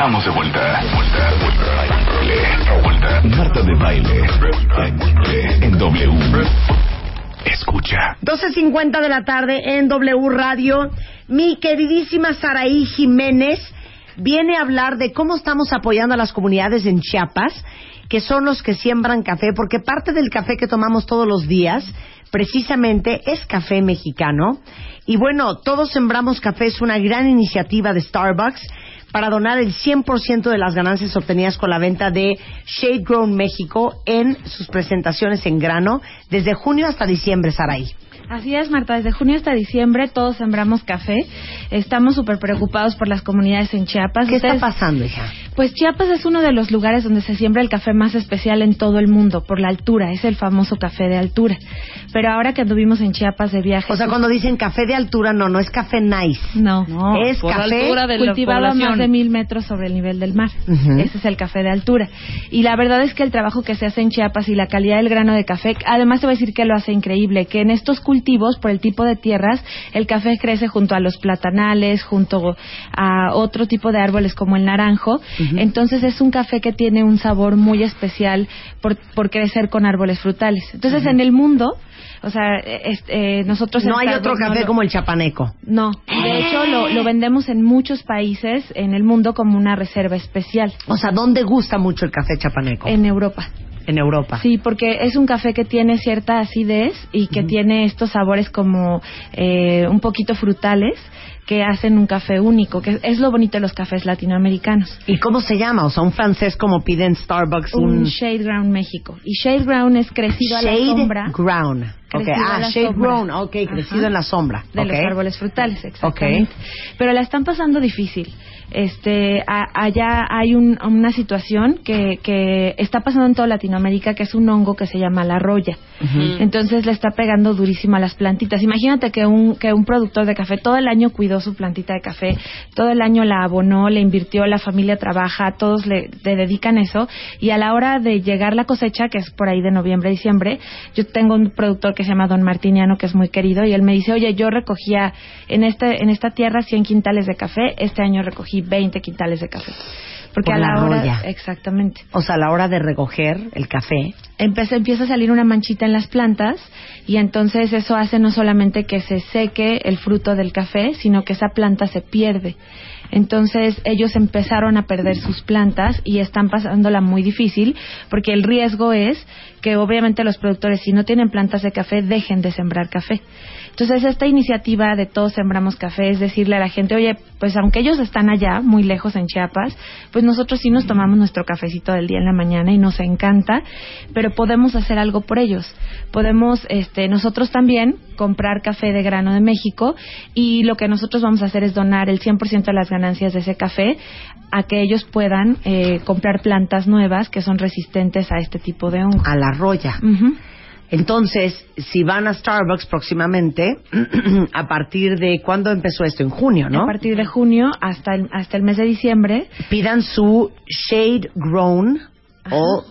Estamos de vuelta. Vuelta, vuelta. Vuelta. Marta de baile. En W. Escucha. 12.50 de la tarde en W Radio. Mi queridísima Saraí Jiménez viene a hablar de cómo estamos apoyando a las comunidades en Chiapas, que son los que siembran café, porque parte del café que tomamos todos los días precisamente es café mexicano. Y bueno, todos sembramos café es una gran iniciativa de Starbucks para donar el 100% de las ganancias obtenidas con la venta de Shade Grown México en sus presentaciones en grano desde junio hasta diciembre, Saraí. Así es, Marta. Desde junio hasta diciembre todos sembramos café. Estamos súper preocupados por las comunidades en Chiapas. ¿Qué está pasando, hija? Pues Chiapas es uno de los lugares donde se siembra el café más especial en todo el mundo, por la altura. Es el famoso café de altura. Pero ahora que anduvimos en Chiapas de viaje... O sea, cuando dicen café de altura, no, no es café nice. No. es por café altura de la cultivado a más de mil metros sobre el nivel del mar. Ese es el café de altura. Y la verdad es que el trabajo que se hace en Chiapas y la calidad del grano de café, además te voy a decir que lo hace increíble, que en estos cultivos, por el tipo de tierras, el café crece junto a los platanales, junto a otro tipo de árboles como el naranjo. Entonces es un café que tiene un sabor muy especial por, por crecer con árboles frutales. Entonces en el mundo, o sea, es- eh, nosotros... No hay otro no café lo- como el chapaneco. no, de hecho lo, lo vendemos en muchos países en el mundo como una reserva especial. O sea, ¿dónde gusta mucho el café chapaneco? En Europa. En Europa. Sí, porque es un café que tiene cierta acidez y que tiene estos sabores como eh, un poquito frutales que hacen un café único, que es lo bonito de los cafés latinoamericanos. ¿Y cómo se llama? O sea, un francés como pide en Starbucks Un un, Shade Ground México. Y Shade Ground es crecido a la Shade sombra Ground. Ok, Crecido a ah, Shade sombra. Grown, ok, crecido Ajá. en la sombra. de los árboles frutales, exactamente. Pero la están pasando difícil. Este, a- allá hay un- una situación que, que está pasando en toda Latinoamérica, que es un hongo que se llama la roya. Entonces le está pegando durísimo a las plantitas. Imagínate que un, que un productor de café todo el año su plantita de café, todo el año la abonó, le invirtió, la familia trabaja, todos le, le dedican eso, y a la hora de llegar la cosecha, que es por ahí de noviembre, diciembre, yo tengo un productor que se llama Don Martiniano, que es muy querido, y él me dice, oye, yo recogía en, este, en esta tierra 100 quintales de café, este año recogí 20 quintales de café. Porque Por a la, la hora, exactamente, O sea, a la hora de recoger el café, empieza, empieza a salir una manchita en las plantas y entonces eso hace no solamente que se seque el fruto del café, sino que esa planta se pierde. Entonces ellos empezaron a perder sus plantas y están pasándola muy difícil porque el riesgo es que obviamente los productores si no tienen plantas de café dejen de sembrar café. Entonces esta iniciativa de todos sembramos café es decirle a la gente, oye, pues aunque ellos están allá, muy lejos en Chiapas, pues nosotros sí nos tomamos nuestro cafecito del día en la mañana y nos encanta, pero podemos hacer algo por ellos. Podemos, este, nosotros también comprar café de grano de México y lo que nosotros vamos a hacer es donar el 100% de las ganancias de ese café a que ellos puedan eh, comprar plantas nuevas que son resistentes a este tipo de hongo. a la roya. Entonces, si van a Starbucks próximamente, a partir de cuándo empezó esto, en junio, ¿no? A partir de junio hasta el, hasta el mes de diciembre Pidan su Shade Grown o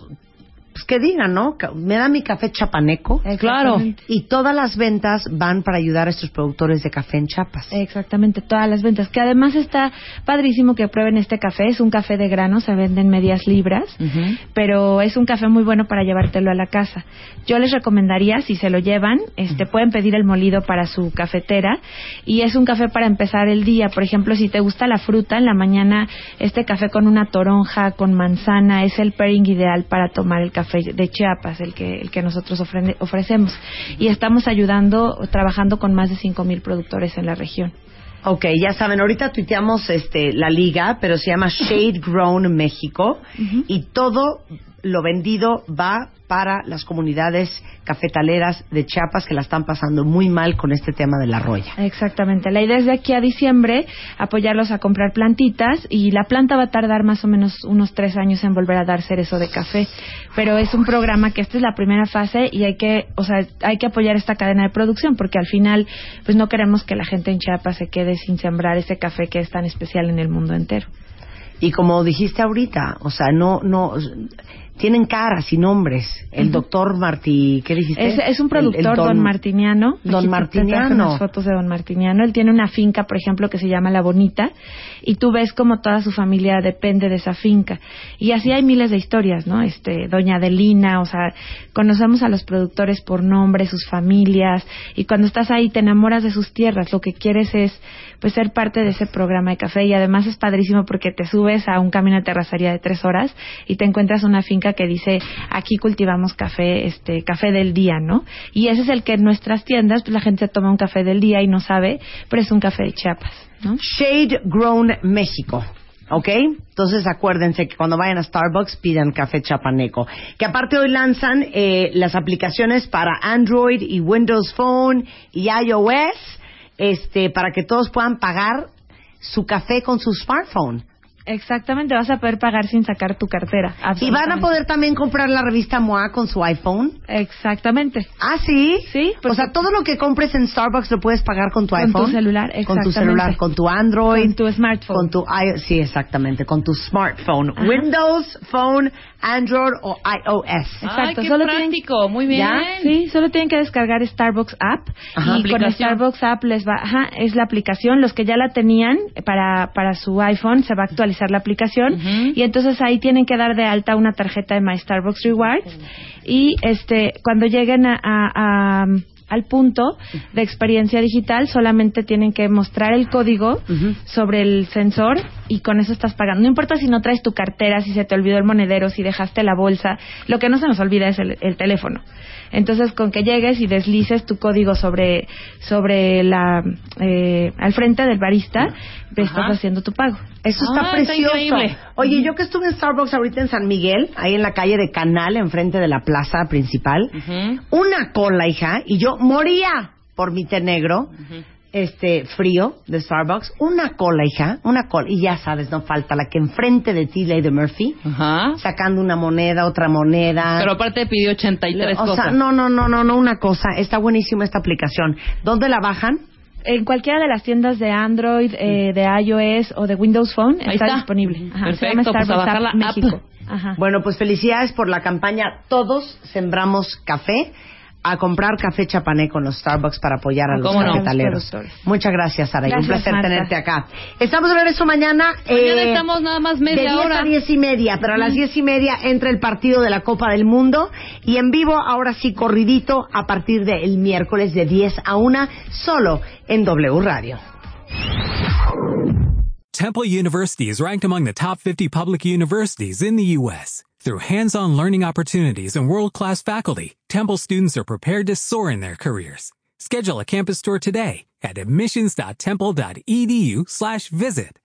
pues que digan, ¿no? Me da mi café chapaneco. Exactamente. Y todas las ventas van para ayudar a estos productores de café en Chiapas. Exactamente, todas las ventas. Que además está padrísimo que prueben este café. Es un café de grano, se vende en medias libras, pero es un café muy bueno para llevártelo a la casa. Yo les recomendaría, si se lo llevan, este, pueden pedir el molido para su cafetera y es un café para empezar el día. Por ejemplo, si te gusta la fruta, en la mañana este café con una toronja, con manzana, es el pairing ideal para tomar el café de Chiapas, el que, el que nosotros ofrende- ofrecemos. Y estamos ayudando, trabajando con más de 5.000 productores en la región. Ok, ya saben, ahorita tuiteamos este, la liga, pero se llama Shade Grown México y todo lo vendido va para las comunidades cafetaleras de Chiapas que la están pasando muy mal con este tema de la roya. Exactamente. La idea es de aquí a diciembre apoyarlos a comprar plantitas y la planta va a tardar más o menos unos tres años en volver a dar cerezo de café. Pero es un programa que esta es la primera fase y hay que, o sea, hay que apoyar esta cadena de producción porque al final, pues no queremos que la gente en Chiapas se quede sin sembrar ese café que es tan especial en el mundo entero. Y como dijiste ahorita, o sea, no, no, tienen caras y nombres. El doctor Martí, ¿qué dijiste? Es, es un productor, don, Martiniano. Don Martiniano. unas fotos de don Martiniano. Él tiene una finca, por ejemplo, que se llama La Bonita, y tú ves como toda su familia depende de esa finca. Y así hay miles de historias, ¿no? Este, doña Adelina, o sea, conocemos a los productores por nombre, sus familias, y cuando estás ahí te enamoras de sus tierras. Lo que quieres es, pues, ser parte de ese programa de café, y además es padrísimo porque te subes a un camino de terracería de tres horas y te encuentras una finca que dice aquí cultivamos café, este café del día, ¿no? Y ese es el que en nuestras tiendas pues, la gente toma un café del día y no sabe, pero es un café de Chiapas, ¿no? Shade Grown México. ¿Ok? Entonces acuérdense que cuando vayan a Starbucks pidan café chapaneco. Que aparte hoy lanzan eh, las aplicaciones para Android y Windows Phone y iOS, este, para que todos puedan pagar su café con su smartphone. Exactamente, vas a poder pagar sin sacar tu cartera. Y van a poder también comprar la revista MOA con su iPhone. Exactamente. Ah, sí. Sí. O sea, todo lo que compres en Starbucks lo puedes pagar con tu con iPhone. tu celular, Con tu celular, con tu Android. Con tu smartphone. Con tu i- sí, exactamente, con tu smartphone. Windows, Phone, Android o iOS. Exacto, Ay, qué solo tienen- práctico, muy bien. ¿Ya? Sí, solo tienen que descargar Starbucks app Ajá. y con. Starbucks app les va, ajá, es la aplicación. Los que ya la tenían para para su iPhone se va a actualizar la aplicación y entonces ahí tienen que dar de alta una tarjeta de My Starbucks Rewards y este cuando lleguen a, a- a- al punto de experiencia digital solamente tienen que mostrar el código sobre el sensor y con eso estás pagando. No importa si no traes tu cartera, si se te olvidó el monedero, si dejaste la bolsa, lo que no se nos olvida es el, el teléfono. Entonces, con que llegues y deslices tu código sobre sobre la eh, al frente del barista, estás haciendo tu pago. Eso está Ah, precioso. Oye, yo que estuve en Starbucks ahorita en San Miguel, ahí en la calle de Canal, enfrente de la plaza principal, una cola, hija, y yo moría por mi té negro, este frío de Starbucks, una cola, hija, una cola, y ya sabes, no falta la que enfrente de ti, Lady Murphy, Ajá. sacando una moneda, otra moneda. Pero aparte pidió 83 o cosas. sea, no, no, no, no, no, una cosa, está buenísima esta aplicación. ¿Dónde la bajan? En cualquiera de las tiendas de Android, eh, de iOS o de Windows Phone Ahí está, está. disponible. Ajá, se Perfecto, llama pues a bajar App la app. México. Ajá. Bueno, pues felicidades por la campaña Todos Sembramos Café. A comprar café chapané con los Starbucks para apoyar a los ¿Cómo no? cafetaleros. Muchas gracias, Sara. y Un placer Marta. tenerte acá. Estamos de regreso mañana. Mañana eh, estamos nada más de media 10 hora. a 10 y media, pero a las 10 y media entra el partido de la Copa del Mundo y en vivo, ahora sí, corridito, a partir del miércoles de 10 a 1, solo en W Radio. Temple University is ranked among the top 50 public universities in the U.S. Through hands-on learning opportunities and world-class faculty, Temple students are prepared to soar in their careers. Schedule a campus tour today at admissions.temple.edu slash visit.